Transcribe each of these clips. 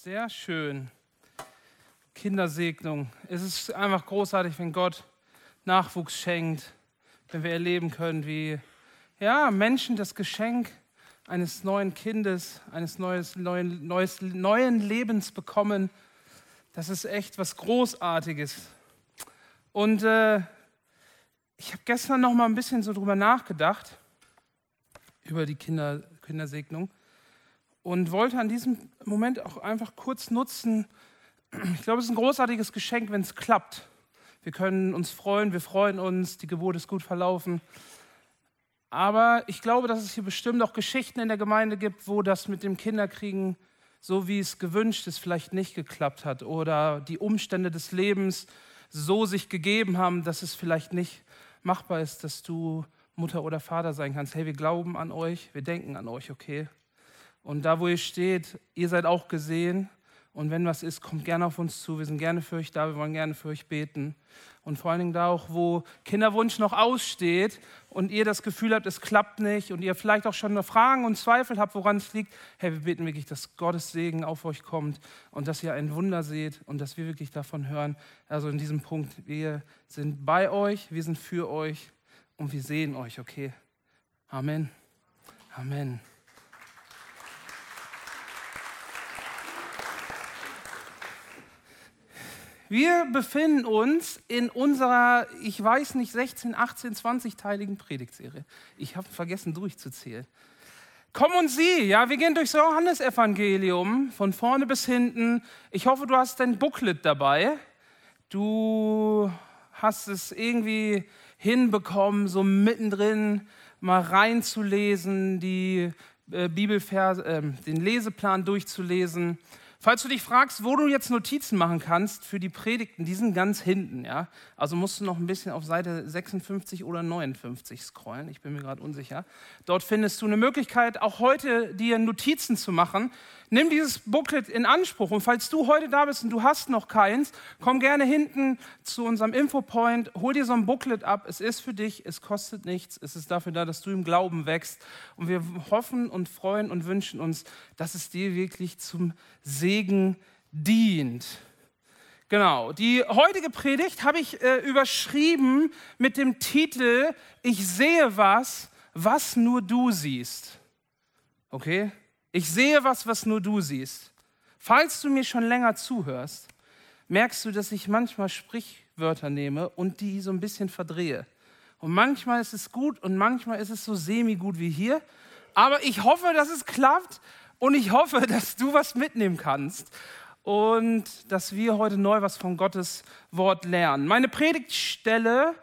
Sehr schön. Kindersegnung. Es ist einfach großartig, wenn Gott Nachwuchs schenkt, wenn wir erleben können, wie ja, Menschen das Geschenk eines neuen Kindes, eines neues, neuen, neues, neuen Lebens bekommen. Das ist echt was Großartiges. Und äh, ich habe gestern noch mal ein bisschen so drüber nachgedacht, über die Kinder, Kindersegnung und wollte an diesem Moment auch einfach kurz nutzen. Ich glaube, es ist ein großartiges Geschenk, wenn es klappt. Wir können uns freuen, wir freuen uns, die Geburt ist gut verlaufen. Aber ich glaube, dass es hier bestimmt auch Geschichten in der Gemeinde gibt, wo das mit dem Kinderkriegen, so wie es gewünscht ist, vielleicht nicht geklappt hat oder die Umstände des Lebens so sich gegeben haben, dass es vielleicht nicht machbar ist, dass du Mutter oder Vater sein kannst. Hey, wir glauben an euch, wir denken an euch, okay? Und da, wo ihr steht, ihr seid auch gesehen. Und wenn was ist, kommt gerne auf uns zu. Wir sind gerne für euch da, wir wollen gerne für euch beten. Und vor allen Dingen da auch, wo Kinderwunsch noch aussteht und ihr das Gefühl habt, es klappt nicht und ihr vielleicht auch schon Fragen und Zweifel habt, woran es liegt. Hey, wir beten wirklich, dass Gottes Segen auf euch kommt und dass ihr ein Wunder seht und dass wir wirklich davon hören. Also in diesem Punkt, wir sind bei euch, wir sind für euch und wir sehen euch, okay? Amen. Amen. Wir befinden uns in unserer, ich weiß nicht, 16, 18, 20-teiligen Predigtserie. Ich habe vergessen durchzuzählen. Komm und sieh, ja, wir gehen durchs Johannesevangelium von vorne bis hinten. Ich hoffe, du hast dein Booklet dabei. Du hast es irgendwie hinbekommen, so mittendrin mal reinzulesen, die äh, Bibelverse, äh, den Leseplan durchzulesen. Falls du dich fragst, wo du jetzt Notizen machen kannst für die Predigten, die sind ganz hinten. Ja? Also musst du noch ein bisschen auf Seite 56 oder 59 scrollen. Ich bin mir gerade unsicher. Dort findest du eine Möglichkeit, auch heute dir Notizen zu machen. Nimm dieses Booklet in Anspruch. Und falls du heute da bist und du hast noch keins, komm gerne hinten zu unserem Infopoint, hol dir so ein Booklet ab. Es ist für dich, es kostet nichts. Es ist dafür da, dass du im Glauben wächst. Und wir hoffen und freuen und wünschen uns, dass es dir wirklich zum Segen dient. Genau, die heutige Predigt habe ich äh, überschrieben mit dem Titel Ich sehe was, was nur du siehst. Okay? Ich sehe was, was nur du siehst. Falls du mir schon länger zuhörst, merkst du, dass ich manchmal Sprichwörter nehme und die so ein bisschen verdrehe. Und manchmal ist es gut und manchmal ist es so semi-gut wie hier. Aber ich hoffe, dass es klappt und ich hoffe, dass du was mitnehmen kannst und dass wir heute neu was von Gottes Wort lernen. Meine Predigtstelle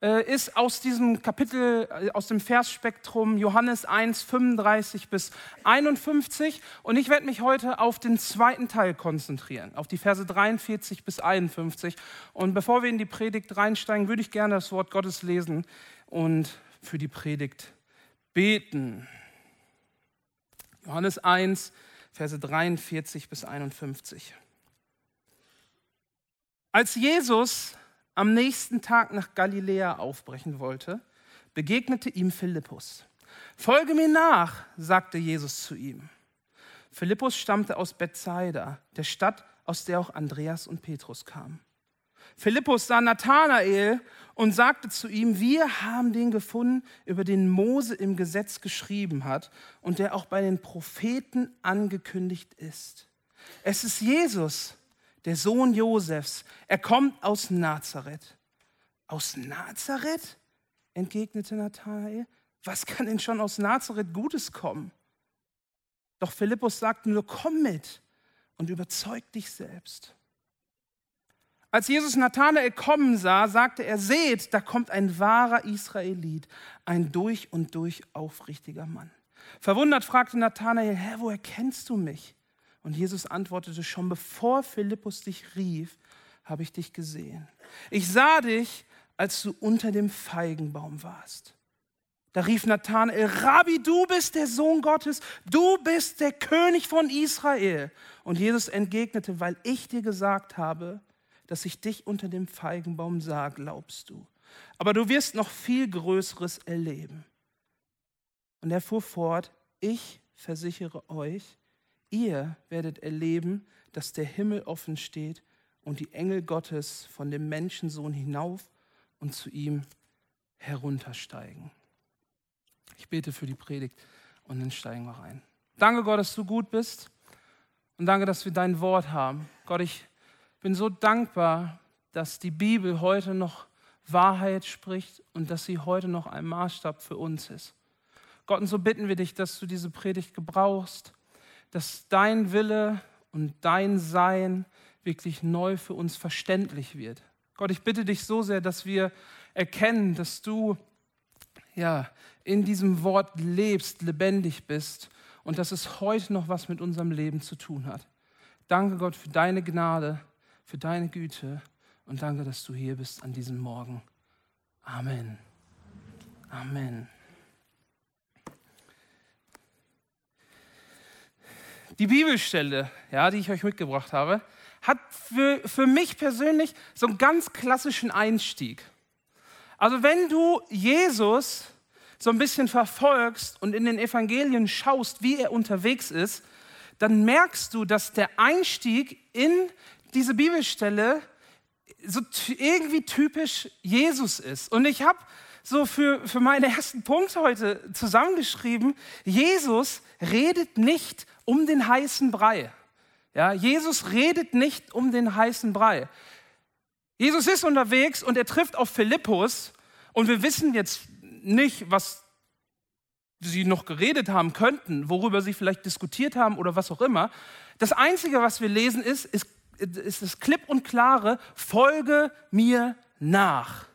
ist aus diesem Kapitel, äh, aus dem Versspektrum Johannes 1, 35 bis 51. Und ich werde mich heute auf den zweiten Teil konzentrieren, auf die Verse 43 bis 51. Und bevor wir in die Predigt reinsteigen, würde ich gerne das Wort Gottes lesen und für die Predigt beten. Johannes 1, Verse 43 bis 51. Als Jesus am nächsten Tag nach Galiläa aufbrechen wollte, begegnete ihm Philippus. Folge mir nach, sagte Jesus zu ihm. Philippus stammte aus Bethsaida, der Stadt, aus der auch Andreas und Petrus kamen. Philippus sah Nathanael und sagte zu ihm, wir haben den gefunden, über den Mose im Gesetz geschrieben hat und der auch bei den Propheten angekündigt ist. Es ist Jesus, der Sohn Josefs. Er kommt aus Nazareth. Aus Nazareth? entgegnete Nathanael. Was kann denn schon aus Nazareth Gutes kommen? Doch Philippus sagte nur, komm mit und überzeug dich selbst. Als Jesus Nathanael kommen sah, sagte er, seht, da kommt ein wahrer Israelit, ein durch und durch aufrichtiger Mann. Verwundert fragte Nathanael, Herr, woher kennst du mich? Und Jesus antwortete, schon bevor Philippus dich rief, habe ich dich gesehen. Ich sah dich, als du unter dem Feigenbaum warst. Da rief Nathanael, Rabbi, du bist der Sohn Gottes, du bist der König von Israel. Und Jesus entgegnete, weil ich dir gesagt habe, dass ich dich unter dem Feigenbaum sah, glaubst du. Aber du wirst noch viel Größeres erleben. Und er fuhr fort, ich versichere euch, Ihr werdet erleben, dass der Himmel offen steht und die Engel Gottes von dem Menschensohn hinauf und zu ihm heruntersteigen. Ich bete für die Predigt und dann steigen wir rein. Danke Gott, dass du gut bist und danke, dass wir dein Wort haben. Gott, ich bin so dankbar, dass die Bibel heute noch Wahrheit spricht und dass sie heute noch ein Maßstab für uns ist. Gott, und so bitten wir dich, dass du diese Predigt gebrauchst, dass dein Wille und dein Sein wirklich neu für uns verständlich wird. Gott, ich bitte dich so sehr, dass wir erkennen, dass du ja in diesem Wort lebst, lebendig bist und dass es heute noch was mit unserem Leben zu tun hat. Danke Gott für deine Gnade, für deine Güte und danke, dass du hier bist an diesem Morgen. Amen. Amen. Die Bibelstelle, ja, die ich euch mitgebracht habe, hat für, für mich persönlich so einen ganz klassischen Einstieg. Also wenn du Jesus so ein bisschen verfolgst und in den Evangelien schaust, wie er unterwegs ist, dann merkst du, dass der Einstieg in diese Bibelstelle so irgendwie typisch Jesus ist. Und ich habe so für, für meinen ersten Punkt heute zusammengeschrieben, Jesus redet nicht um den heißen Brei. Ja, Jesus redet nicht um den heißen Brei. Jesus ist unterwegs und er trifft auf Philippus und wir wissen jetzt nicht, was sie noch geredet haben könnten, worüber sie vielleicht diskutiert haben oder was auch immer. Das Einzige, was wir lesen, ist, ist, ist das klipp und klare, folge mir nach.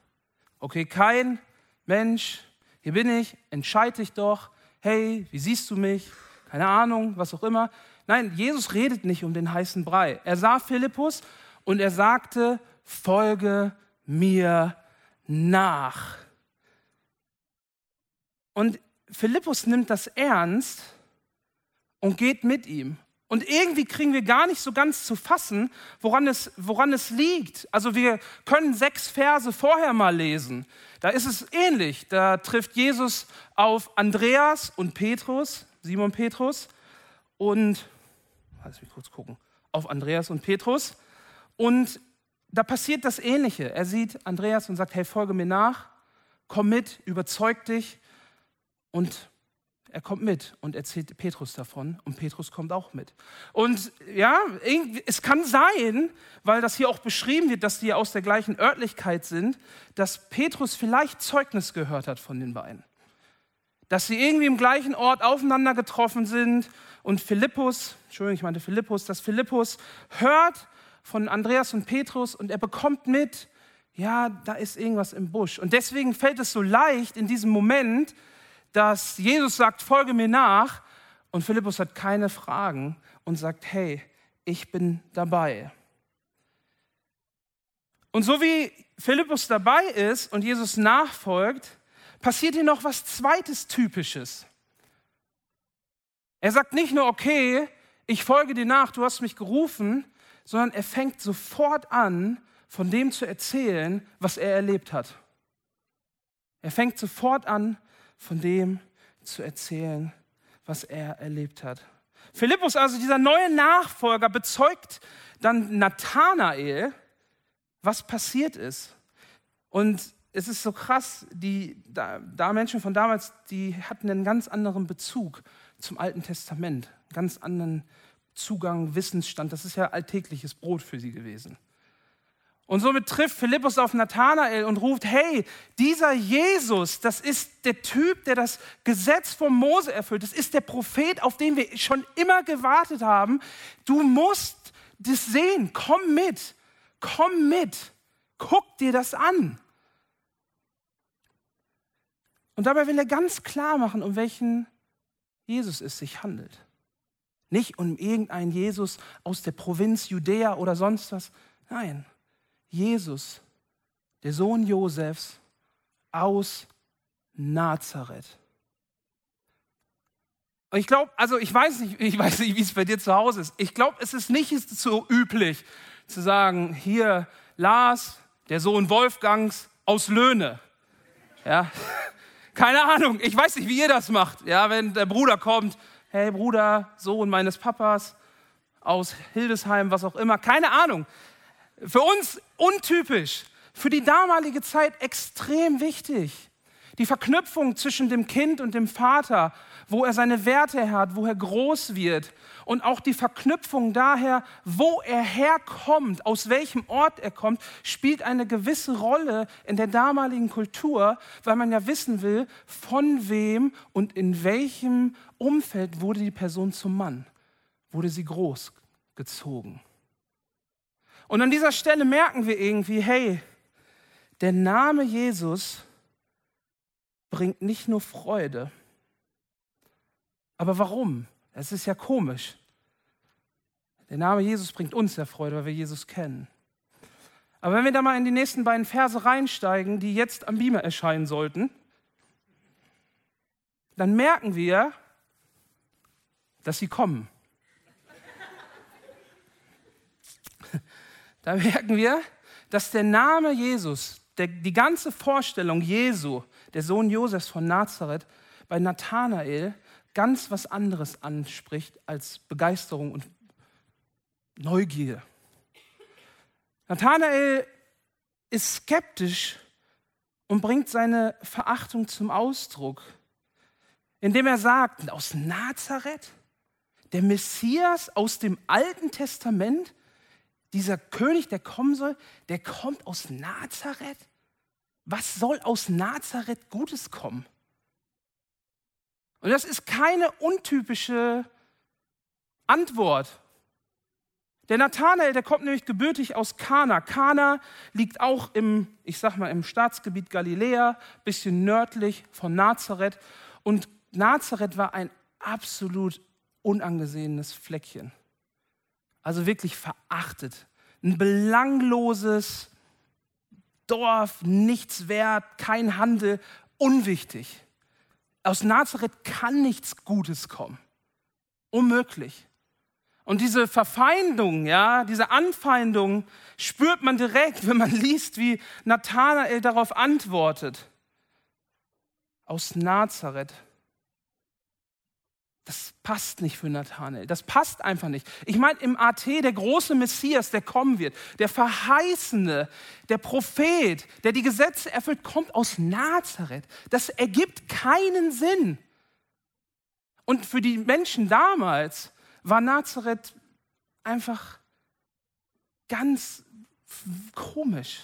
Okay, kein Mensch, hier bin ich, entscheide dich doch, hey, wie siehst du mich? Keine Ahnung, was auch immer. Nein, Jesus redet nicht um den heißen Brei. Er sah Philippus und er sagte, folge mir nach. Und Philippus nimmt das ernst und geht mit ihm. Und irgendwie kriegen wir gar nicht so ganz zu fassen, woran es, woran es liegt. Also wir können sechs Verse vorher mal lesen. Da ist es ähnlich. Da trifft Jesus auf Andreas und Petrus, Simon Petrus, und lass mich kurz gucken, auf Andreas und Petrus. Und da passiert das Ähnliche. Er sieht Andreas und sagt, hey, folge mir nach, komm mit, überzeug dich. Und er kommt mit und erzählt Petrus davon und Petrus kommt auch mit. Und ja, es kann sein, weil das hier auch beschrieben wird, dass die aus der gleichen Örtlichkeit sind, dass Petrus vielleicht Zeugnis gehört hat von den beiden. Dass sie irgendwie im gleichen Ort aufeinander getroffen sind und Philippus, Entschuldigung, ich meinte Philippus, dass Philippus hört von Andreas und Petrus und er bekommt mit, ja, da ist irgendwas im Busch. Und deswegen fällt es so leicht in diesem Moment, dass Jesus sagt, folge mir nach und Philippus hat keine Fragen und sagt, hey, ich bin dabei. Und so wie Philippus dabei ist und Jesus nachfolgt, passiert hier noch was zweites Typisches. Er sagt nicht nur, okay, ich folge dir nach, du hast mich gerufen, sondern er fängt sofort an, von dem zu erzählen, was er erlebt hat. Er fängt sofort an, von dem zu erzählen, was er erlebt hat. Philippus, also dieser neue Nachfolger, bezeugt dann Nathanael, was passiert ist. Und es ist so krass, die da, da Menschen von damals, die hatten einen ganz anderen Bezug zum Alten Testament, ganz anderen Zugang, Wissensstand. Das ist ja alltägliches Brot für sie gewesen. Und somit trifft Philippus auf Nathanael und ruft, hey, dieser Jesus, das ist der Typ, der das Gesetz von Mose erfüllt. Das ist der Prophet, auf den wir schon immer gewartet haben. Du musst das sehen. Komm mit. Komm mit. Guck dir das an. Und dabei will er ganz klar machen, um welchen Jesus es sich handelt. Nicht um irgendeinen Jesus aus der Provinz Judäa oder sonst was. Nein, Jesus, der Sohn Josefs aus Nazareth. Ich glaube, also ich weiß nicht, ich weiß nicht, wie es bei dir zu Hause ist. Ich glaube, es ist nicht so üblich zu sagen, hier Lars, der Sohn Wolfgangs aus Löhne. Ja, keine Ahnung, ich weiß nicht, wie ihr das macht. Ja, wenn der Bruder kommt, hey Bruder, Sohn meines Papas aus Hildesheim, was auch immer, keine Ahnung. Für uns untypisch, für die damalige Zeit extrem wichtig. Die Verknüpfung zwischen dem Kind und dem Vater, wo er seine Werte hat, wo er groß wird. Und auch die Verknüpfung daher, wo er herkommt, aus welchem Ort er kommt, spielt eine gewisse Rolle in der damaligen Kultur, weil man ja wissen will, von wem und in welchem Umfeld wurde die Person zum Mann, wurde sie großgezogen. Und an dieser Stelle merken wir irgendwie, hey, der Name Jesus bringt nicht nur Freude. Aber warum? Es ist ja komisch. Der Name Jesus bringt uns ja Freude, weil wir Jesus kennen. Aber wenn wir da mal in die nächsten beiden Verse reinsteigen, die jetzt am Beamer erscheinen sollten, dann merken wir, dass sie kommen. Da merken wir, dass der Name Jesus, der, die ganze Vorstellung Jesu, der Sohn Josefs von Nazareth, bei Nathanael ganz was anderes anspricht als Begeisterung und Neugier. Nathanael ist skeptisch und bringt seine Verachtung zum Ausdruck, indem er sagt, aus Nazareth, der Messias aus dem Alten Testament, dieser König, der kommen soll, der kommt aus Nazareth? Was soll aus Nazareth Gutes kommen? Und das ist keine untypische Antwort. Der Nathanael, der kommt nämlich gebürtig aus Kana. Kana liegt auch im, ich sag mal, im Staatsgebiet Galiläa, bisschen nördlich von Nazareth. Und Nazareth war ein absolut unangesehenes Fleckchen. Also wirklich verachtet. Ein belangloses, Dorf, nichts wert, kein Handel, unwichtig. Aus Nazareth kann nichts Gutes kommen. Unmöglich. Und diese Verfeindung, ja, diese Anfeindung spürt man direkt, wenn man liest, wie Nathanael darauf antwortet. Aus Nazareth das passt nicht für Nathanael. Das passt einfach nicht. Ich meine, im AT, der große Messias, der kommen wird, der Verheißene, der Prophet, der die Gesetze erfüllt, kommt aus Nazareth. Das ergibt keinen Sinn. Und für die Menschen damals war Nazareth einfach ganz komisch.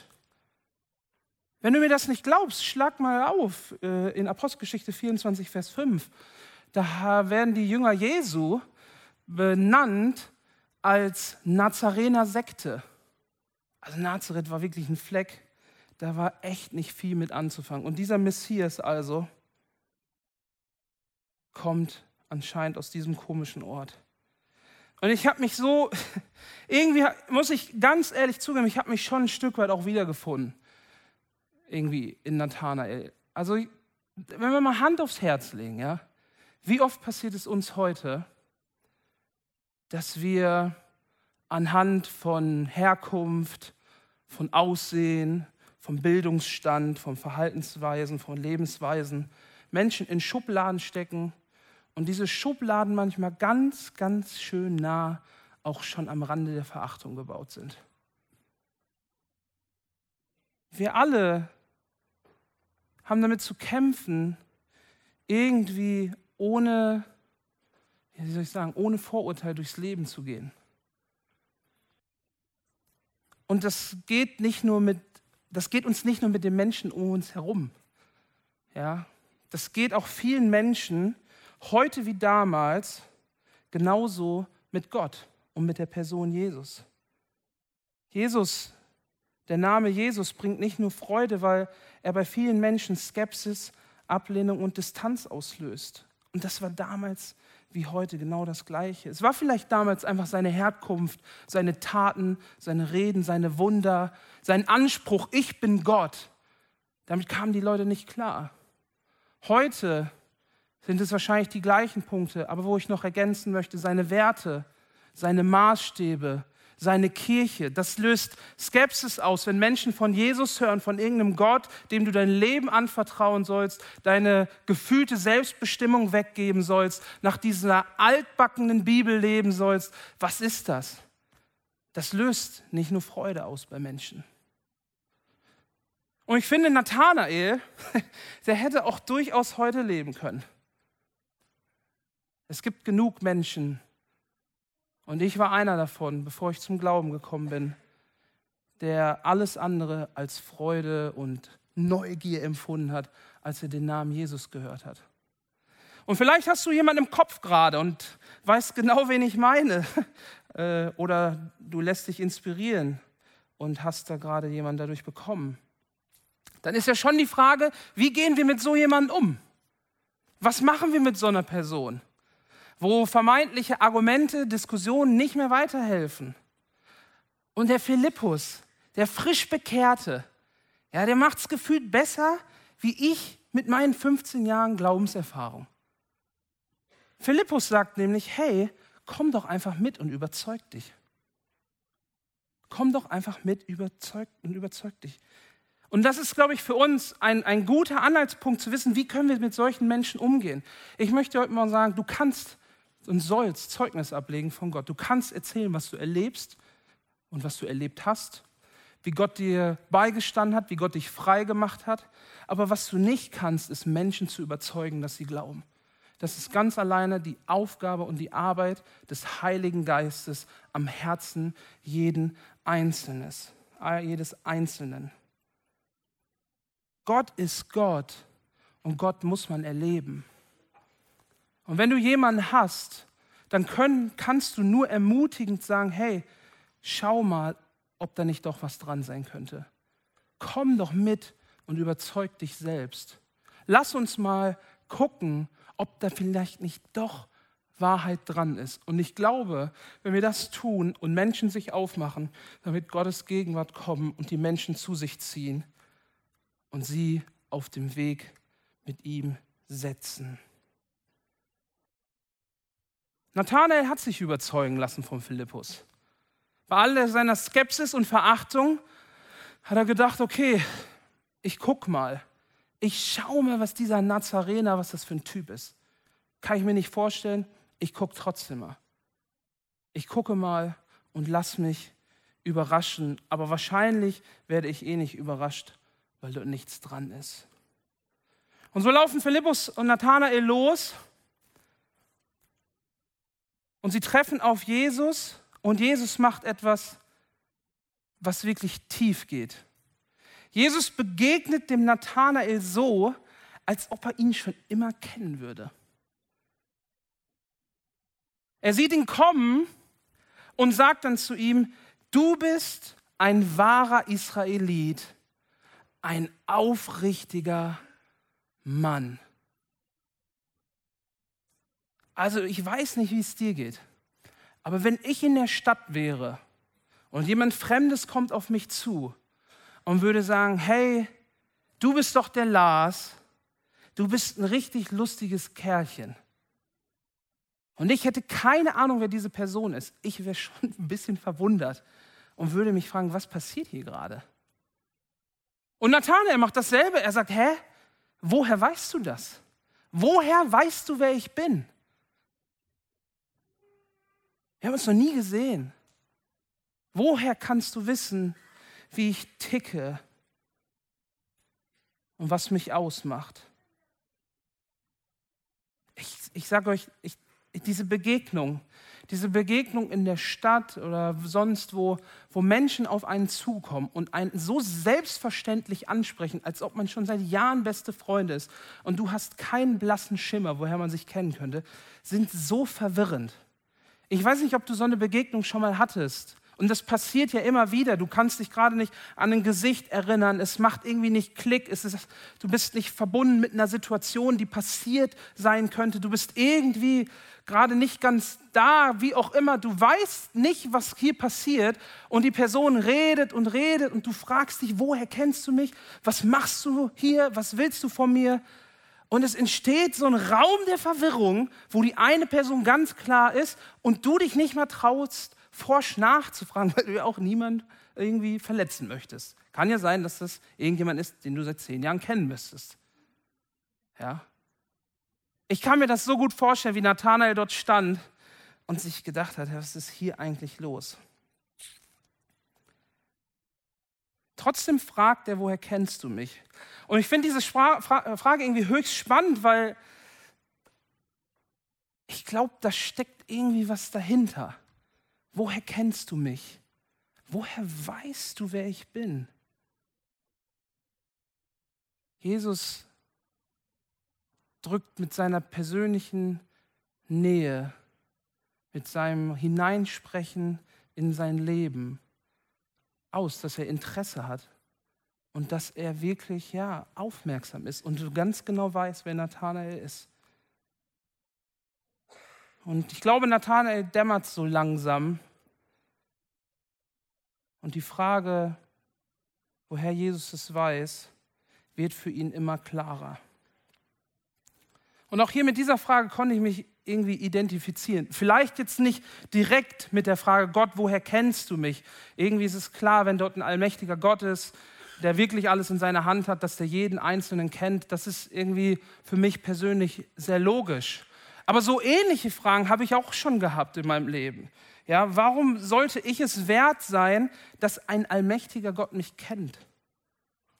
Wenn du mir das nicht glaubst, schlag mal auf äh, in Apostelgeschichte 24, Vers 5 da werden die Jünger Jesu benannt als Nazarener Sekte. Also Nazareth war wirklich ein Fleck, da war echt nicht viel mit anzufangen. Und dieser Messias also kommt anscheinend aus diesem komischen Ort. Und ich habe mich so, irgendwie muss ich ganz ehrlich zugeben, ich habe mich schon ein Stück weit auch wiedergefunden. Irgendwie in Nathanael. Also, wenn wir mal Hand aufs Herz legen, ja, wie oft passiert es uns heute, dass wir anhand von Herkunft, von Aussehen, vom Bildungsstand, von Verhaltensweisen, von Lebensweisen Menschen in Schubladen stecken und diese Schubladen manchmal ganz, ganz schön nah auch schon am Rande der Verachtung gebaut sind. Wir alle haben damit zu kämpfen, irgendwie ohne, wie soll ich sagen, ohne Vorurteil durchs Leben zu gehen. Und das geht nicht nur mit, das geht uns nicht nur mit den Menschen um uns herum. Ja, das geht auch vielen Menschen heute wie damals genauso mit Gott und mit der Person Jesus. Jesus, der Name Jesus bringt nicht nur Freude, weil er bei vielen Menschen Skepsis, Ablehnung und Distanz auslöst. Und das war damals wie heute genau das Gleiche. Es war vielleicht damals einfach seine Herkunft, seine Taten, seine Reden, seine Wunder, sein Anspruch, ich bin Gott. Damit kamen die Leute nicht klar. Heute sind es wahrscheinlich die gleichen Punkte, aber wo ich noch ergänzen möchte, seine Werte, seine Maßstäbe, seine Kirche. Das löst Skepsis aus, wenn Menschen von Jesus hören, von irgendeinem Gott, dem du dein Leben anvertrauen sollst, deine gefühlte Selbstbestimmung weggeben sollst, nach dieser altbackenen Bibel leben sollst. Was ist das? Das löst nicht nur Freude aus bei Menschen. Und ich finde, Nathanael, der hätte auch durchaus heute leben können. Es gibt genug Menschen, und ich war einer davon, bevor ich zum Glauben gekommen bin, der alles andere als Freude und Neugier empfunden hat, als er den Namen Jesus gehört hat. Und vielleicht hast du jemanden im Kopf gerade und weißt genau, wen ich meine. Äh, oder du lässt dich inspirieren und hast da gerade jemanden dadurch bekommen. Dann ist ja schon die Frage, wie gehen wir mit so jemandem um? Was machen wir mit so einer Person? Wo vermeintliche Argumente, Diskussionen nicht mehr weiterhelfen. Und der Philippus, der frisch Bekehrte, ja, der macht es gefühlt besser wie ich mit meinen 15 Jahren Glaubenserfahrung. Philippus sagt nämlich, hey, komm doch einfach mit und überzeug dich. Komm doch einfach mit überzeugt und überzeug dich. Und das ist, glaube ich, für uns ein, ein guter Anhaltspunkt zu wissen, wie können wir mit solchen Menschen umgehen. Ich möchte heute mal sagen, du kannst und sollst Zeugnis ablegen von Gott. Du kannst erzählen, was du erlebst und was du erlebt hast, wie Gott dir beigestanden hat, wie Gott dich frei gemacht hat. Aber was du nicht kannst, ist Menschen zu überzeugen, dass sie glauben. Das ist ganz alleine die Aufgabe und die Arbeit des Heiligen Geistes am Herzen jeden Einzelnes, jedes Einzelnen. Gott ist Gott und Gott muss man erleben. Und wenn du jemanden hast, dann können, kannst du nur ermutigend sagen, hey, schau mal, ob da nicht doch was dran sein könnte. Komm doch mit und überzeug dich selbst. Lass uns mal gucken, ob da vielleicht nicht doch Wahrheit dran ist. Und ich glaube, wenn wir das tun und Menschen sich aufmachen, dann wird Gottes Gegenwart kommen und die Menschen zu sich ziehen und sie auf dem Weg mit ihm setzen. Nathanael hat sich überzeugen lassen von Philippus. Bei all seiner Skepsis und Verachtung hat er gedacht, okay, ich guck mal. Ich schau mal, was dieser Nazarener, was das für ein Typ ist. Kann ich mir nicht vorstellen, ich gucke trotzdem mal. Ich gucke mal und lass mich überraschen, aber wahrscheinlich werde ich eh nicht überrascht, weil dort nichts dran ist. Und so laufen Philippus und Nathanael los und sie treffen auf Jesus und Jesus macht etwas, was wirklich tief geht. Jesus begegnet dem Nathanael so, als ob er ihn schon immer kennen würde. Er sieht ihn kommen und sagt dann zu ihm, du bist ein wahrer Israelit, ein aufrichtiger Mann. Also ich weiß nicht, wie es dir geht. Aber wenn ich in der Stadt wäre und jemand Fremdes kommt auf mich zu und würde sagen, hey, du bist doch der Lars, du bist ein richtig lustiges Kerlchen. Und ich hätte keine Ahnung, wer diese Person ist. Ich wäre schon ein bisschen verwundert und würde mich fragen, was passiert hier gerade? Und Nathanael macht dasselbe. Er sagt, hä, woher weißt du das? Woher weißt du, wer ich bin? Wir haben uns noch nie gesehen. Woher kannst du wissen, wie ich ticke und was mich ausmacht? Ich, ich sage euch, ich, diese Begegnung, diese Begegnung in der Stadt oder sonst wo, wo Menschen auf einen zukommen und einen so selbstverständlich ansprechen, als ob man schon seit Jahren beste Freunde ist und du hast keinen blassen Schimmer, woher man sich kennen könnte, sind so verwirrend. Ich weiß nicht, ob du so eine Begegnung schon mal hattest. Und das passiert ja immer wieder. Du kannst dich gerade nicht an ein Gesicht erinnern. Es macht irgendwie nicht Klick. Ist, du bist nicht verbunden mit einer Situation, die passiert sein könnte. Du bist irgendwie gerade nicht ganz da, wie auch immer. Du weißt nicht, was hier passiert. Und die Person redet und redet und du fragst dich, woher kennst du mich? Was machst du hier? Was willst du von mir? Und es entsteht so ein Raum der Verwirrung, wo die eine Person ganz klar ist und du dich nicht mehr traust, forsch nachzufragen, weil du ja auch niemand irgendwie verletzen möchtest. Kann ja sein, dass das irgendjemand ist, den du seit zehn Jahren kennen müsstest. Ja. Ich kann mir das so gut vorstellen, wie Nathanael dort stand und sich gedacht hat, was ist hier eigentlich los? Trotzdem fragt er, woher kennst du mich? Und ich finde diese Frage irgendwie höchst spannend, weil ich glaube, da steckt irgendwie was dahinter. Woher kennst du mich? Woher weißt du, wer ich bin? Jesus drückt mit seiner persönlichen Nähe, mit seinem Hineinsprechen in sein Leben aus, dass er Interesse hat und dass er wirklich ja aufmerksam ist und du ganz genau weißt, wer Nathanael ist. Und ich glaube, Nathanael dämmert so langsam. Und die Frage, woher Jesus es weiß, wird für ihn immer klarer. Und auch hier mit dieser Frage konnte ich mich irgendwie identifizieren. Vielleicht jetzt nicht direkt mit der Frage, Gott, woher kennst du mich? Irgendwie ist es klar, wenn dort ein allmächtiger Gott ist, der wirklich alles in seiner Hand hat, dass der jeden Einzelnen kennt. Das ist irgendwie für mich persönlich sehr logisch. Aber so ähnliche Fragen habe ich auch schon gehabt in meinem Leben. Ja, warum sollte ich es wert sein, dass ein allmächtiger Gott mich kennt?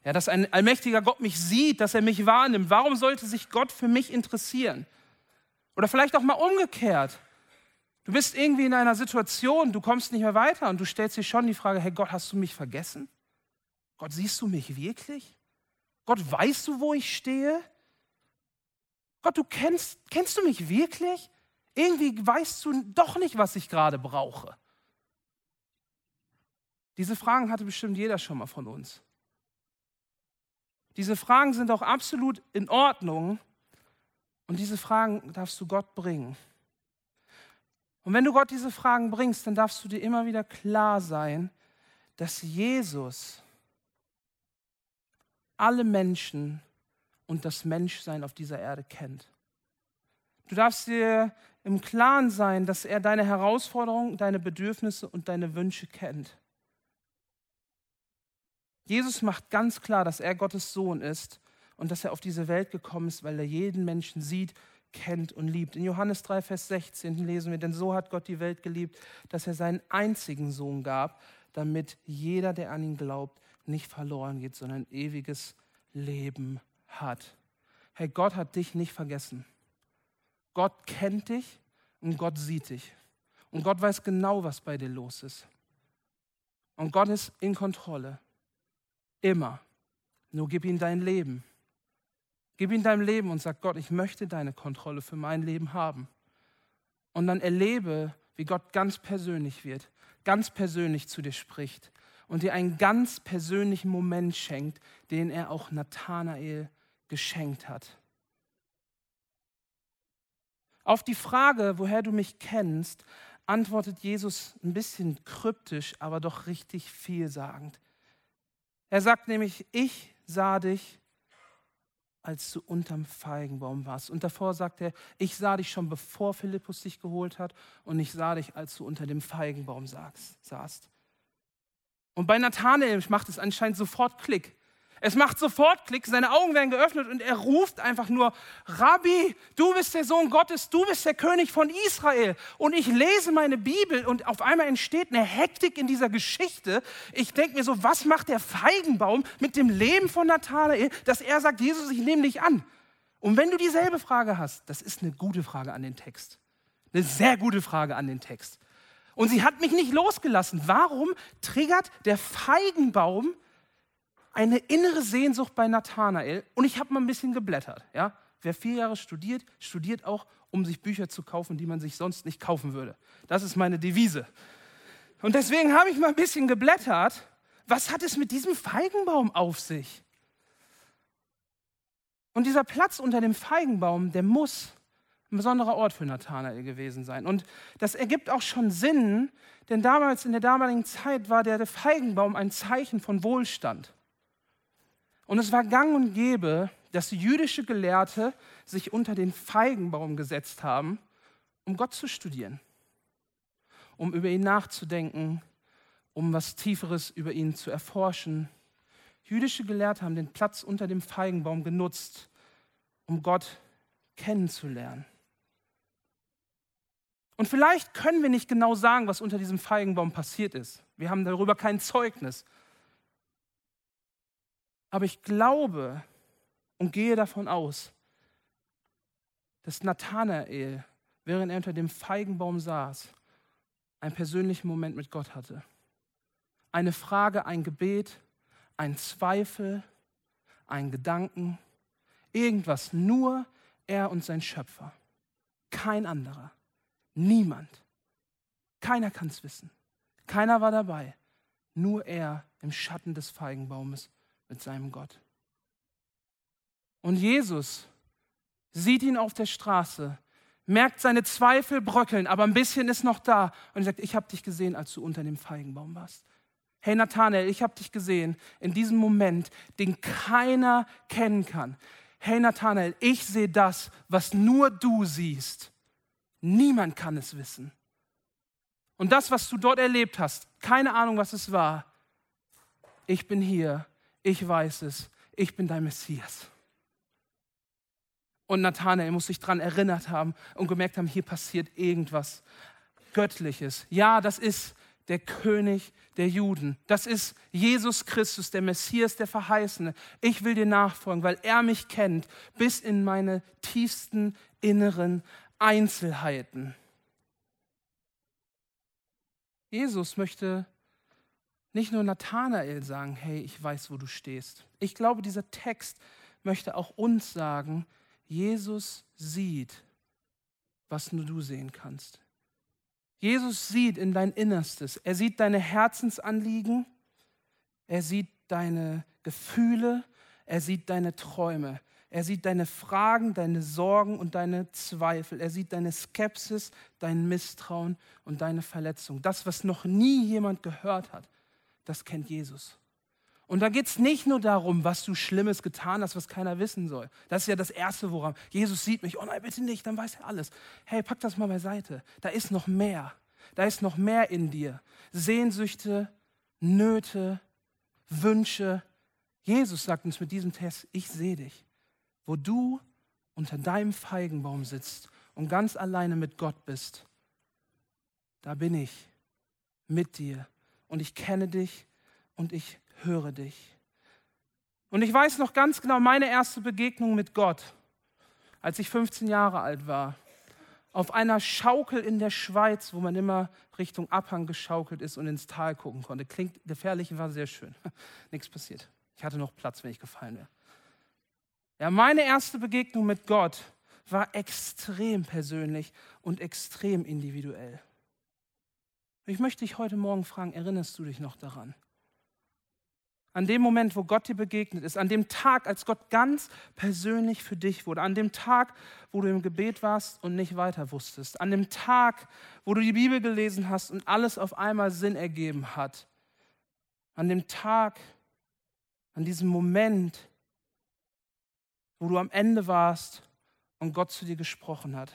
Ja, dass ein allmächtiger Gott mich sieht, dass er mich wahrnimmt. Warum sollte sich Gott für mich interessieren? Oder vielleicht auch mal umgekehrt. Du bist irgendwie in einer Situation, du kommst nicht mehr weiter und du stellst dir schon die Frage, hey Gott, hast du mich vergessen? Gott, siehst du mich wirklich? Gott, weißt du, wo ich stehe? Gott, du kennst, kennst du mich wirklich? Irgendwie weißt du doch nicht, was ich gerade brauche. Diese Fragen hatte bestimmt jeder schon mal von uns. Diese Fragen sind auch absolut in Ordnung und diese Fragen darfst du Gott bringen. Und wenn du Gott diese Fragen bringst, dann darfst du dir immer wieder klar sein, dass Jesus alle Menschen und das Menschsein auf dieser Erde kennt. Du darfst dir im Klaren sein, dass er deine Herausforderungen, deine Bedürfnisse und deine Wünsche kennt. Jesus macht ganz klar, dass er Gottes Sohn ist und dass er auf diese Welt gekommen ist, weil er jeden Menschen sieht, kennt und liebt. In Johannes 3, Vers 16 lesen wir, denn so hat Gott die Welt geliebt, dass er seinen einzigen Sohn gab, damit jeder, der an ihn glaubt, nicht verloren geht, sondern ein ewiges Leben hat. Hey, Gott hat dich nicht vergessen. Gott kennt dich und Gott sieht dich. Und Gott weiß genau, was bei dir los ist. Und Gott ist in Kontrolle. Immer. Nur gib ihm dein Leben. Gib ihm dein Leben und sag, Gott, ich möchte deine Kontrolle für mein Leben haben. Und dann erlebe, wie Gott ganz persönlich wird, ganz persönlich zu dir spricht und dir einen ganz persönlichen Moment schenkt, den er auch Nathanael geschenkt hat. Auf die Frage, woher du mich kennst, antwortet Jesus ein bisschen kryptisch, aber doch richtig vielsagend. Er sagt nämlich, ich sah dich, als du unterm Feigenbaum warst. Und davor sagt er, ich sah dich schon bevor Philippus dich geholt hat und ich sah dich, als du unter dem Feigenbaum saßt. Und bei Nathanael macht es anscheinend sofort Klick. Es macht sofort Klick, seine Augen werden geöffnet und er ruft einfach nur, Rabbi, du bist der Sohn Gottes, du bist der König von Israel. Und ich lese meine Bibel und auf einmal entsteht eine Hektik in dieser Geschichte. Ich denke mir so, was macht der Feigenbaum mit dem Leben von Nathanael, dass er sagt, Jesus, ich nehme dich an. Und wenn du dieselbe Frage hast, das ist eine gute Frage an den Text. Eine sehr gute Frage an den Text. Und sie hat mich nicht losgelassen. Warum triggert der Feigenbaum eine innere Sehnsucht bei Nathanael und ich habe mal ein bisschen geblättert. Ja? Wer vier Jahre studiert, studiert auch, um sich Bücher zu kaufen, die man sich sonst nicht kaufen würde. Das ist meine Devise. Und deswegen habe ich mal ein bisschen geblättert. Was hat es mit diesem Feigenbaum auf sich? Und dieser Platz unter dem Feigenbaum, der muss ein besonderer Ort für Nathanael gewesen sein. Und das ergibt auch schon Sinn, denn damals, in der damaligen Zeit, war der Feigenbaum ein Zeichen von Wohlstand. Und es war gang und gäbe, dass jüdische Gelehrte sich unter den Feigenbaum gesetzt haben, um Gott zu studieren. um über ihn nachzudenken, um was Tieferes über ihn zu erforschen. Jüdische Gelehrte haben den Platz unter dem Feigenbaum genutzt, um Gott kennenzulernen. Und vielleicht können wir nicht genau sagen, was unter diesem Feigenbaum passiert ist. Wir haben darüber kein Zeugnis. Aber ich glaube und gehe davon aus, dass Nathanael, während er unter dem Feigenbaum saß, einen persönlichen Moment mit Gott hatte. Eine Frage, ein Gebet, ein Zweifel, ein Gedanken, irgendwas, nur er und sein Schöpfer, kein anderer. Niemand. Keiner kann es wissen. Keiner war dabei. Nur er im Schatten des Feigenbaumes mit seinem Gott. Und Jesus sieht ihn auf der Straße, merkt seine Zweifel bröckeln, aber ein bisschen ist noch da. Und sagt, ich habe dich gesehen, als du unter dem Feigenbaum warst. Hey Nathanael, ich habe dich gesehen in diesem Moment, den keiner kennen kann. Hey Nathanael, ich sehe das, was nur du siehst. Niemand kann es wissen. Und das, was du dort erlebt hast, keine Ahnung, was es war, ich bin hier, ich weiß es, ich bin dein Messias. Und Nathanael muss sich daran erinnert haben und gemerkt haben, hier passiert irgendwas Göttliches. Ja, das ist der König der Juden. Das ist Jesus Christus, der Messias, der Verheißene. Ich will dir nachfolgen, weil er mich kennt bis in meine tiefsten inneren Einzelheiten. Jesus möchte nicht nur Nathanael sagen, hey, ich weiß, wo du stehst. Ich glaube, dieser Text möchte auch uns sagen, Jesus sieht, was nur du sehen kannst. Jesus sieht in dein Innerstes. Er sieht deine Herzensanliegen. Er sieht deine Gefühle. Er sieht deine Träume. Er sieht deine Fragen, deine Sorgen und deine Zweifel. Er sieht deine Skepsis, dein Misstrauen und deine Verletzung. Das, was noch nie jemand gehört hat, das kennt Jesus. Und da geht es nicht nur darum, was du Schlimmes getan hast, was keiner wissen soll. Das ist ja das Erste, woran Jesus sieht mich. Oh nein, bitte nicht, dann weiß er alles. Hey, pack das mal beiseite. Da ist noch mehr. Da ist noch mehr in dir. Sehnsüchte, Nöte, Wünsche. Jesus sagt uns mit diesem Test, ich sehe dich wo du unter deinem Feigenbaum sitzt und ganz alleine mit Gott bist, da bin ich mit dir und ich kenne dich und ich höre dich. Und ich weiß noch ganz genau meine erste Begegnung mit Gott, als ich 15 Jahre alt war. Auf einer Schaukel in der Schweiz, wo man immer Richtung Abhang geschaukelt ist und ins Tal gucken konnte. Klingt gefährlich, war sehr schön. Nichts passiert. Ich hatte noch Platz, wenn ich gefallen wäre. Ja, meine erste Begegnung mit Gott war extrem persönlich und extrem individuell. Ich möchte dich heute Morgen fragen, erinnerst du dich noch daran? An dem Moment, wo Gott dir begegnet ist, an dem Tag, als Gott ganz persönlich für dich wurde, an dem Tag, wo du im Gebet warst und nicht weiter wusstest, an dem Tag, wo du die Bibel gelesen hast und alles auf einmal Sinn ergeben hat, an dem Tag, an diesem Moment, wo du am Ende warst und Gott zu dir gesprochen hat.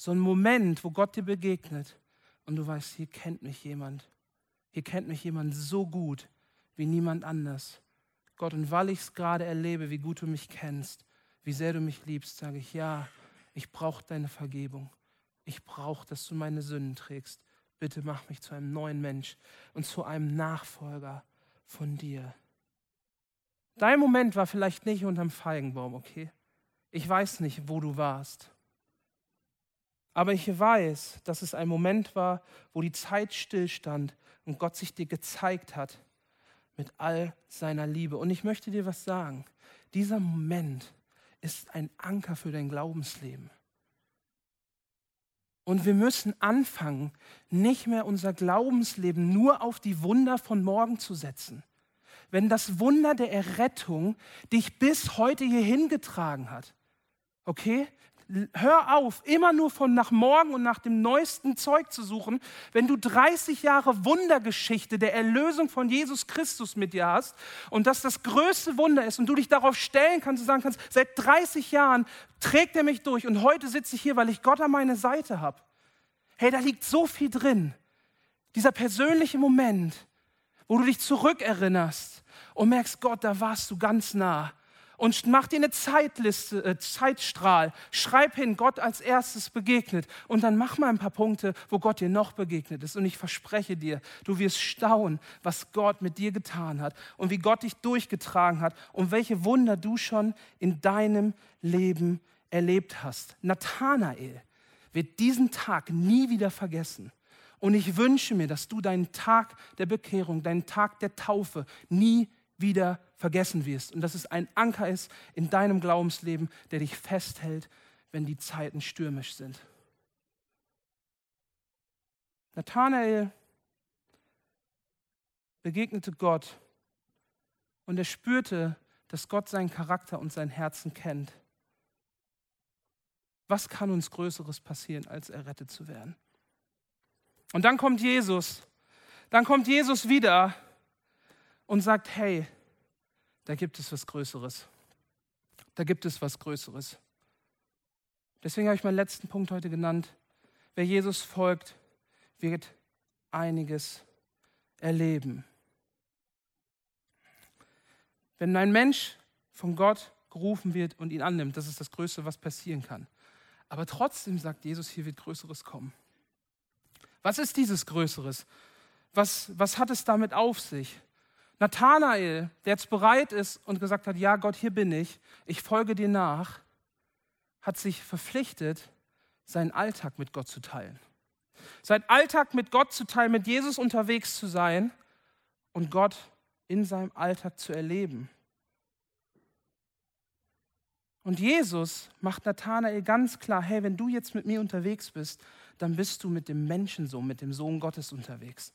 So ein Moment, wo Gott dir begegnet und du weißt, hier kennt mich jemand. Hier kennt mich jemand so gut wie niemand anders. Gott, und weil ich es gerade erlebe, wie gut du mich kennst, wie sehr du mich liebst, sage ich, ja, ich brauche deine Vergebung. Ich brauche, dass du meine Sünden trägst. Bitte mach mich zu einem neuen Mensch und zu einem Nachfolger von dir. Dein Moment war vielleicht nicht unterm Feigenbaum, okay? Ich weiß nicht, wo du warst. Aber ich weiß, dass es ein Moment war, wo die Zeit stillstand und Gott sich dir gezeigt hat mit all seiner Liebe. Und ich möchte dir was sagen. Dieser Moment ist ein Anker für dein Glaubensleben. Und wir müssen anfangen, nicht mehr unser Glaubensleben nur auf die Wunder von morgen zu setzen wenn das Wunder der Errettung dich bis heute hierhin getragen hat. Okay? Hör auf, immer nur von nach morgen und nach dem neuesten Zeug zu suchen. Wenn du 30 Jahre Wundergeschichte der Erlösung von Jesus Christus mit dir hast und das das größte Wunder ist und du dich darauf stellen kannst und sagen kannst, seit 30 Jahren trägt er mich durch und heute sitze ich hier, weil ich Gott an meiner Seite habe. Hey, da liegt so viel drin. Dieser persönliche Moment, wo du dich zurückerinnerst und merkst, Gott, da warst du ganz nah und mach dir eine Zeitliste, äh, Zeitstrahl. Schreib hin, Gott als erstes begegnet. Und dann mach mal ein paar Punkte, wo Gott dir noch begegnet ist. Und ich verspreche dir, du wirst staunen, was Gott mit dir getan hat und wie Gott dich durchgetragen hat und welche Wunder du schon in deinem Leben erlebt hast. Nathanael wird diesen Tag nie wieder vergessen. Und ich wünsche mir, dass du deinen Tag der Bekehrung, deinen Tag der Taufe nie wieder vergessen wirst und dass es ein Anker ist in deinem Glaubensleben, der dich festhält, wenn die Zeiten stürmisch sind. Nathanael begegnete Gott und er spürte, dass Gott seinen Charakter und sein Herzen kennt. Was kann uns Größeres passieren, als errettet zu werden? Und dann kommt Jesus. Dann kommt Jesus wieder und sagt, hey, da gibt es was Größeres. Da gibt es was Größeres. Deswegen habe ich meinen letzten Punkt heute genannt. Wer Jesus folgt, wird einiges erleben. Wenn ein Mensch von Gott gerufen wird und ihn annimmt, das ist das Größte, was passieren kann. Aber trotzdem sagt Jesus, hier wird Größeres kommen. Was ist dieses Größeres? Was, was hat es damit auf sich? Nathanael, der jetzt bereit ist und gesagt hat, ja Gott, hier bin ich, ich folge dir nach, hat sich verpflichtet, seinen Alltag mit Gott zu teilen. Seinen Alltag mit Gott zu teilen, mit Jesus unterwegs zu sein und Gott in seinem Alltag zu erleben. Und Jesus macht Nathanael ganz klar, hey, wenn du jetzt mit mir unterwegs bist, dann bist du mit dem Menschensohn, mit dem Sohn Gottes unterwegs.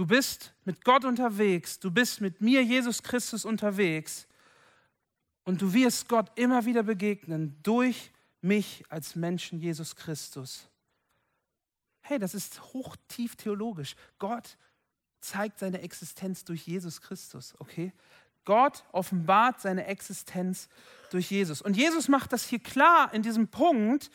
Du bist mit Gott unterwegs, du bist mit mir, Jesus Christus, unterwegs und du wirst Gott immer wieder begegnen durch mich als Menschen, Jesus Christus. Hey, das ist hochtief theologisch. Gott zeigt seine Existenz durch Jesus Christus, okay? Gott offenbart seine Existenz durch Jesus. Und Jesus macht das hier klar in diesem Punkt,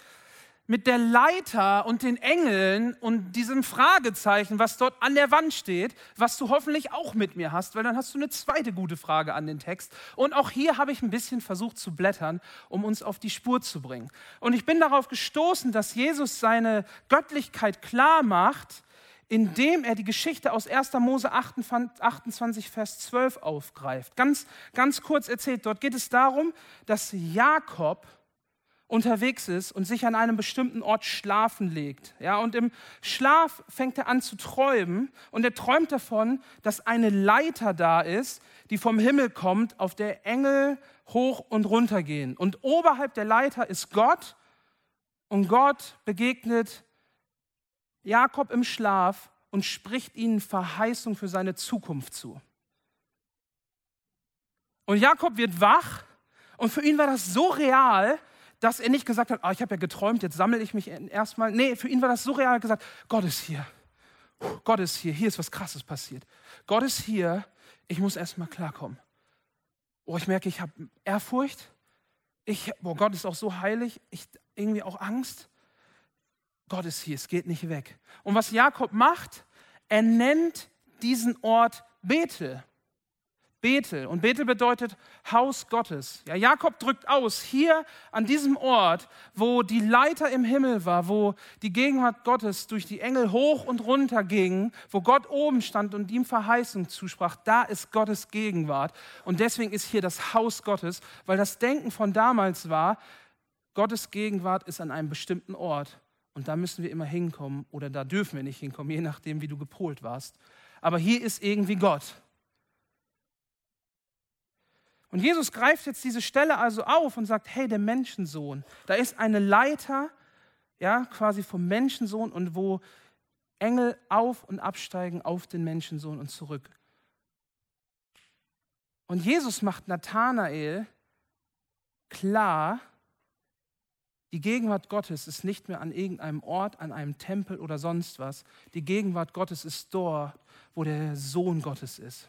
mit der Leiter und den Engeln und diesem Fragezeichen, was dort an der Wand steht, was du hoffentlich auch mit mir hast, weil dann hast du eine zweite gute Frage an den Text. Und auch hier habe ich ein bisschen versucht zu blättern, um uns auf die Spur zu bringen. Und ich bin darauf gestoßen, dass Jesus seine Göttlichkeit klar macht, indem er die Geschichte aus 1. Mose 28, Vers 12 aufgreift. Ganz, ganz kurz erzählt, dort geht es darum, dass Jakob unterwegs ist und sich an einem bestimmten Ort schlafen legt. Ja, und im Schlaf fängt er an zu träumen und er träumt davon, dass eine Leiter da ist, die vom Himmel kommt, auf der Engel hoch und runter gehen. Und oberhalb der Leiter ist Gott und Gott begegnet Jakob im Schlaf und spricht ihnen Verheißung für seine Zukunft zu. Und Jakob wird wach und für ihn war das so real, dass er nicht gesagt hat, oh, ich habe ja geträumt, jetzt sammle ich mich erstmal. Nee, für ihn war das so real gesagt, Gott ist hier. Gott ist hier, hier ist was Krasses passiert. Gott ist hier, ich muss erstmal klarkommen. Oh, ich merke, ich habe Ehrfurcht. Ich, boah, Gott ist auch so heilig. Ich irgendwie auch Angst. Gott ist hier, es geht nicht weg. Und was Jakob macht, er nennt diesen Ort Bethel. Bethel. Und Bethel bedeutet Haus Gottes. Ja, Jakob drückt aus, hier an diesem Ort, wo die Leiter im Himmel war, wo die Gegenwart Gottes durch die Engel hoch und runter ging, wo Gott oben stand und ihm Verheißung zusprach, da ist Gottes Gegenwart. Und deswegen ist hier das Haus Gottes, weil das Denken von damals war, Gottes Gegenwart ist an einem bestimmten Ort. Und da müssen wir immer hinkommen oder da dürfen wir nicht hinkommen, je nachdem, wie du gepolt warst. Aber hier ist irgendwie Gott. Und Jesus greift jetzt diese Stelle also auf und sagt, hey, der Menschensohn, da ist eine Leiter, ja, quasi vom Menschensohn und wo Engel auf und absteigen auf den Menschensohn und zurück. Und Jesus macht Nathanael klar, die Gegenwart Gottes ist nicht mehr an irgendeinem Ort, an einem Tempel oder sonst was. Die Gegenwart Gottes ist dort, wo der Sohn Gottes ist.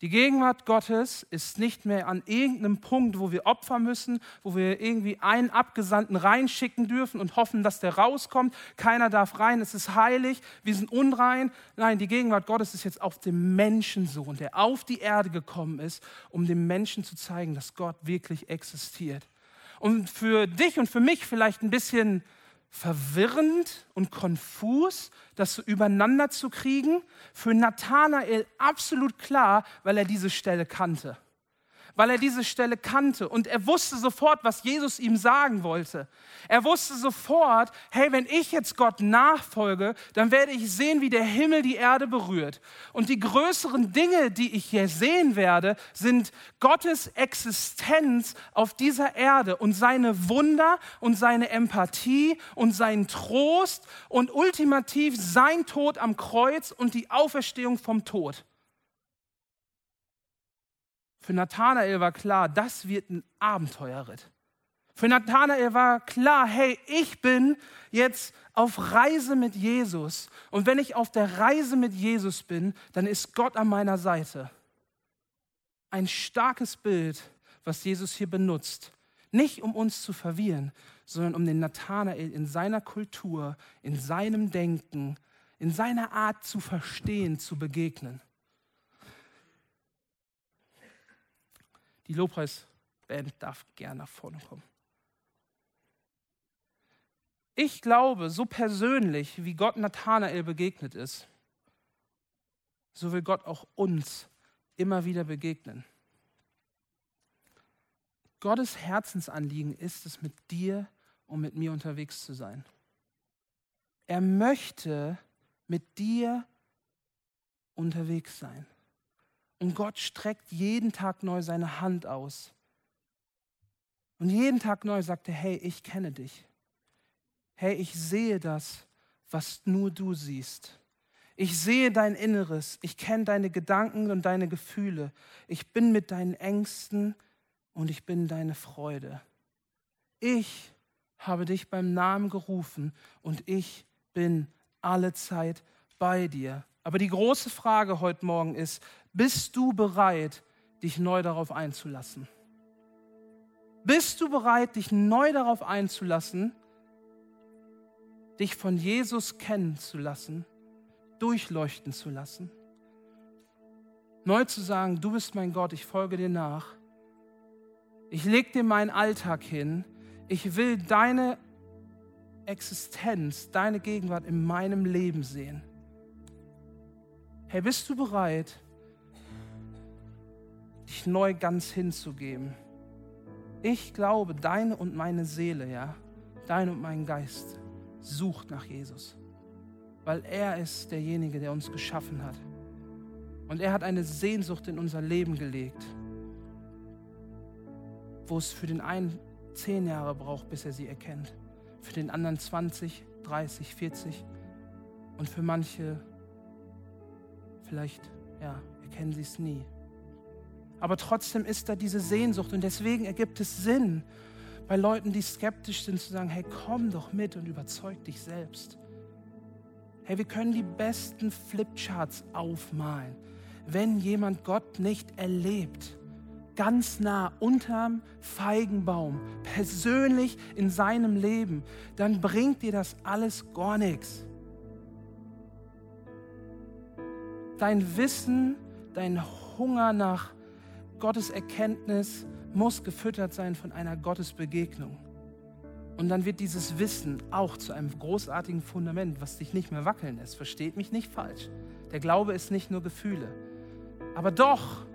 Die Gegenwart Gottes ist nicht mehr an irgendeinem Punkt, wo wir opfern müssen, wo wir irgendwie einen Abgesandten reinschicken dürfen und hoffen, dass der rauskommt. Keiner darf rein, es ist heilig, wir sind unrein. Nein, die Gegenwart Gottes ist jetzt auf dem Menschensohn, der auf die Erde gekommen ist, um dem Menschen zu zeigen, dass Gott wirklich existiert. Und für dich und für mich vielleicht ein bisschen verwirrend und konfus, das so übereinander zu kriegen. Für Nathanael absolut klar, weil er diese Stelle kannte weil er diese Stelle kannte und er wusste sofort, was Jesus ihm sagen wollte. Er wusste sofort, hey, wenn ich jetzt Gott nachfolge, dann werde ich sehen, wie der Himmel die Erde berührt. Und die größeren Dinge, die ich hier sehen werde, sind Gottes Existenz auf dieser Erde und seine Wunder und seine Empathie und sein Trost und ultimativ sein Tod am Kreuz und die Auferstehung vom Tod. Für Nathanael war klar, das wird ein Abenteuerritt. Für Nathanael war klar, hey, ich bin jetzt auf Reise mit Jesus. Und wenn ich auf der Reise mit Jesus bin, dann ist Gott an meiner Seite. Ein starkes Bild, was Jesus hier benutzt. Nicht um uns zu verwirren, sondern um den Nathanael in seiner Kultur, in seinem Denken, in seiner Art zu verstehen, zu begegnen. Die Lobpreisband darf gerne nach vorne kommen. Ich glaube, so persönlich, wie Gott Nathanael begegnet ist, so will Gott auch uns immer wieder begegnen. Gottes Herzensanliegen ist es, mit dir und mit mir unterwegs zu sein. Er möchte mit dir unterwegs sein. Und Gott streckt jeden Tag neu seine Hand aus. Und jeden Tag neu sagt er, hey, ich kenne dich. Hey, ich sehe das, was nur du siehst. Ich sehe dein Inneres. Ich kenne deine Gedanken und deine Gefühle. Ich bin mit deinen Ängsten und ich bin deine Freude. Ich habe dich beim Namen gerufen und ich bin alle Zeit bei dir. Aber die große Frage heute Morgen ist, bist du bereit, dich neu darauf einzulassen? Bist du bereit, dich neu darauf einzulassen, dich von Jesus kennen zu lassen, durchleuchten zu lassen? Neu zu sagen, du bist mein Gott, ich folge dir nach. Ich lege dir meinen Alltag hin. Ich will deine Existenz, deine Gegenwart in meinem Leben sehen. Hey, bist du bereit, dich neu ganz hinzugeben? Ich glaube, deine und meine Seele, ja, dein und mein Geist sucht nach Jesus, weil er ist derjenige, der uns geschaffen hat. Und er hat eine Sehnsucht in unser Leben gelegt, wo es für den einen zehn Jahre braucht, bis er sie erkennt, für den anderen 20, 30, 40 und für manche Vielleicht, ja, erkennen sie es nie. Aber trotzdem ist da diese Sehnsucht und deswegen ergibt es Sinn, bei Leuten, die skeptisch sind, zu sagen, hey, komm doch mit und überzeug dich selbst. Hey, wir können die besten Flipcharts aufmalen. Wenn jemand Gott nicht erlebt, ganz nah unterm Feigenbaum, persönlich in seinem Leben, dann bringt dir das alles gar nichts. Dein Wissen, dein Hunger nach Gottes Erkenntnis muss gefüttert sein von einer Gottesbegegnung. Und dann wird dieses Wissen auch zu einem großartigen Fundament, was dich nicht mehr wackeln lässt. Versteht mich nicht falsch. Der Glaube ist nicht nur Gefühle. Aber doch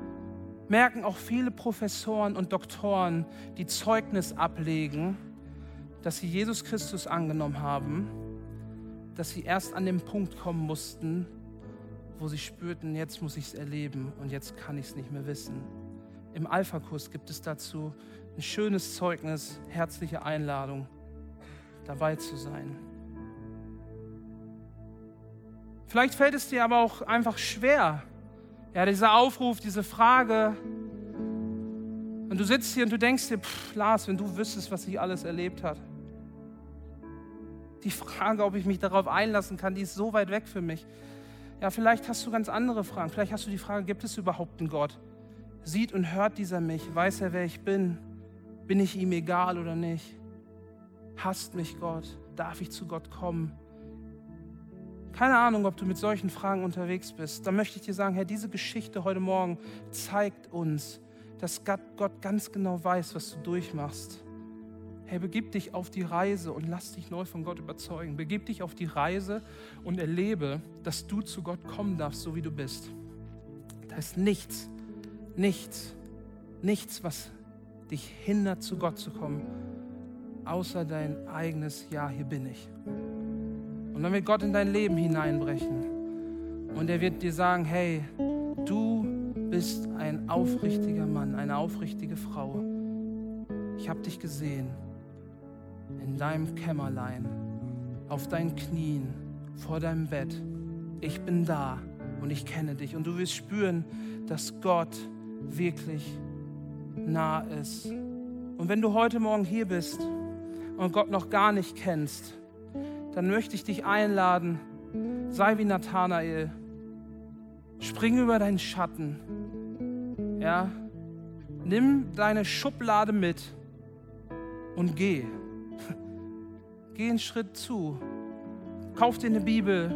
merken auch viele Professoren und Doktoren, die Zeugnis ablegen, dass sie Jesus Christus angenommen haben, dass sie erst an den Punkt kommen mussten, wo sie spürten, jetzt muss ich es erleben und jetzt kann ich es nicht mehr wissen. Im Alpha-Kurs gibt es dazu ein schönes Zeugnis, herzliche Einladung, dabei zu sein. Vielleicht fällt es dir aber auch einfach schwer, ja, dieser Aufruf, diese Frage. Und du sitzt hier und du denkst dir, pff, Lars, wenn du wüsstest, was ich alles erlebt habe. Die Frage, ob ich mich darauf einlassen kann, die ist so weit weg für mich. Ja, vielleicht hast du ganz andere Fragen. Vielleicht hast du die Frage, gibt es überhaupt einen Gott? Sieht und hört dieser mich? Weiß er, wer ich bin? Bin ich ihm egal oder nicht? Hasst mich Gott? Darf ich zu Gott kommen? Keine Ahnung, ob du mit solchen Fragen unterwegs bist. Dann möchte ich dir sagen, Herr, diese Geschichte heute Morgen zeigt uns, dass Gott ganz genau weiß, was du durchmachst. Hey, begib dich auf die Reise und lass dich neu von Gott überzeugen. Begib dich auf die Reise und erlebe, dass du zu Gott kommen darfst, so wie du bist. Da ist nichts, nichts, nichts, was dich hindert, zu Gott zu kommen, außer dein eigenes Ja, hier bin ich. Und dann wird Gott in dein Leben hineinbrechen. Und er wird dir sagen, hey, du bist ein aufrichtiger Mann, eine aufrichtige Frau. Ich habe dich gesehen in deinem Kämmerlein, auf deinen Knien, vor deinem Bett. Ich bin da und ich kenne dich. Und du wirst spüren, dass Gott wirklich nah ist. Und wenn du heute Morgen hier bist und Gott noch gar nicht kennst, dann möchte ich dich einladen, sei wie Nathanael. Spring über deinen Schatten. Ja? Nimm deine Schublade mit und geh. Geh einen Schritt zu. Kauf dir eine Bibel.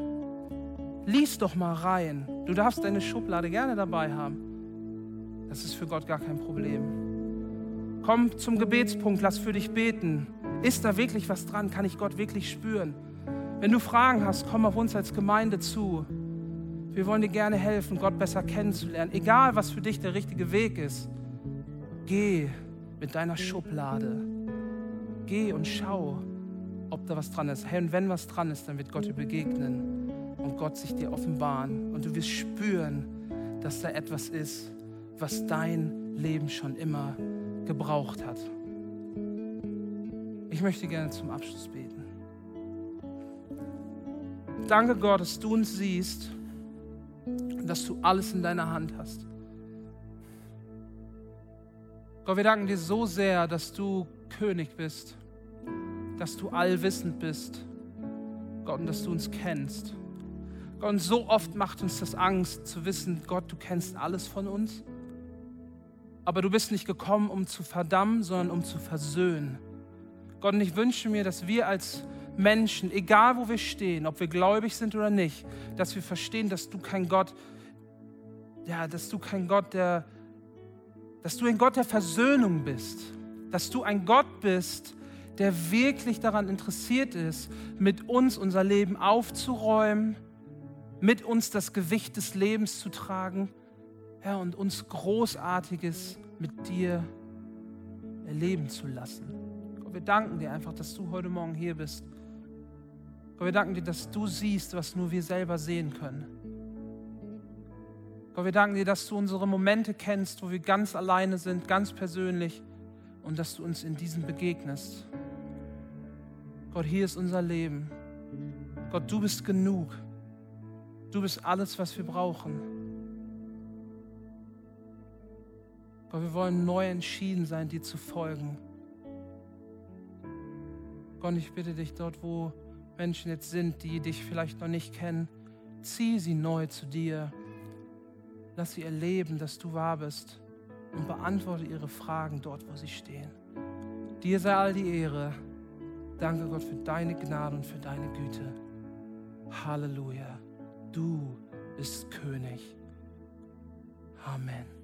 Lies doch mal rein. Du darfst deine Schublade gerne dabei haben. Das ist für Gott gar kein Problem. Komm zum Gebetspunkt, lass für dich beten. Ist da wirklich was dran? Kann ich Gott wirklich spüren? Wenn du Fragen hast, komm auf uns als Gemeinde zu. Wir wollen dir gerne helfen, Gott besser kennenzulernen. Egal, was für dich der richtige Weg ist. Geh mit deiner Schublade. Geh und schau ob da was dran ist. Hey, und wenn was dran ist, dann wird Gott dir begegnen und Gott sich dir offenbaren. Und du wirst spüren, dass da etwas ist, was dein Leben schon immer gebraucht hat. Ich möchte gerne zum Abschluss beten. Danke Gott, dass du uns siehst und dass du alles in deiner Hand hast. Gott, wir danken dir so sehr, dass du König bist dass du allwissend bist, Gott, und dass du uns kennst. Gott, und so oft macht uns das Angst zu wissen, Gott, du kennst alles von uns, aber du bist nicht gekommen, um zu verdammen, sondern um zu versöhnen. Gott, und ich wünsche mir, dass wir als Menschen, egal wo wir stehen, ob wir gläubig sind oder nicht, dass wir verstehen, dass du kein Gott, ja, dass du kein Gott der, dass du ein Gott der Versöhnung bist, dass du ein Gott bist, der wirklich daran interessiert ist, mit uns unser Leben aufzuräumen, mit uns das Gewicht des Lebens zu tragen ja, und uns Großartiges mit dir erleben zu lassen. Gott, wir danken dir einfach, dass du heute Morgen hier bist. Gott, wir danken dir, dass du siehst, was nur wir selber sehen können. Gott, wir danken dir, dass du unsere Momente kennst, wo wir ganz alleine sind, ganz persönlich und dass du uns in diesen begegnest. Gott, hier ist unser Leben. Gott, du bist genug. Du bist alles, was wir brauchen. Gott, wir wollen neu entschieden sein, dir zu folgen. Gott, ich bitte dich dort, wo Menschen jetzt sind, die dich vielleicht noch nicht kennen, zieh sie neu zu dir. Lass sie erleben, dass du wahr bist und beantworte ihre Fragen dort, wo sie stehen. Dir sei all die Ehre. Danke Gott für deine Gnade und für deine Güte. Halleluja. Du bist König. Amen.